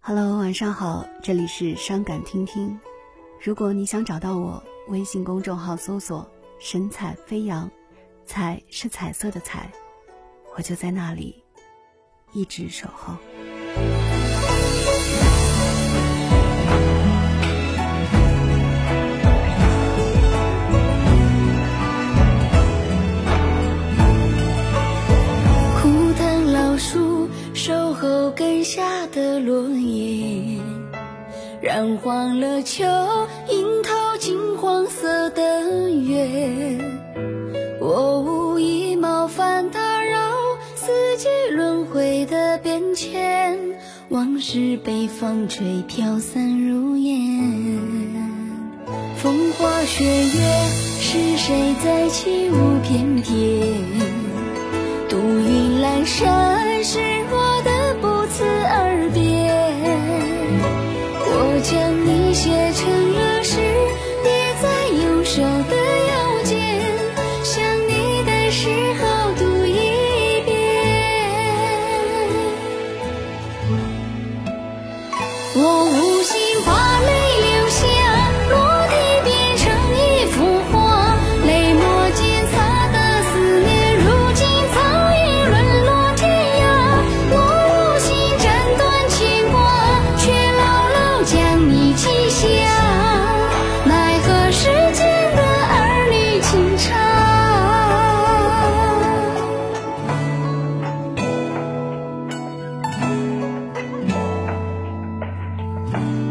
Hello，晚上好，这里是伤感听听。如果你想找到我，微信公众号搜索“神采飞扬”，彩是彩色的彩，我就在那里，一直守候。根下的落叶，染黄了秋樱桃金黄色的月。我无意冒犯打扰四季轮回的变迁，往事被风吹飘散如烟。风花雪月，是谁在起舞翩翩？独云阑珊，是我手的邮件，想你的时候读一遍。我无心把泪流下，落地变成一幅画，泪墨间擦的思念，如今早已沦落天涯。我无心斩断牵挂，却牢牢将你记下，风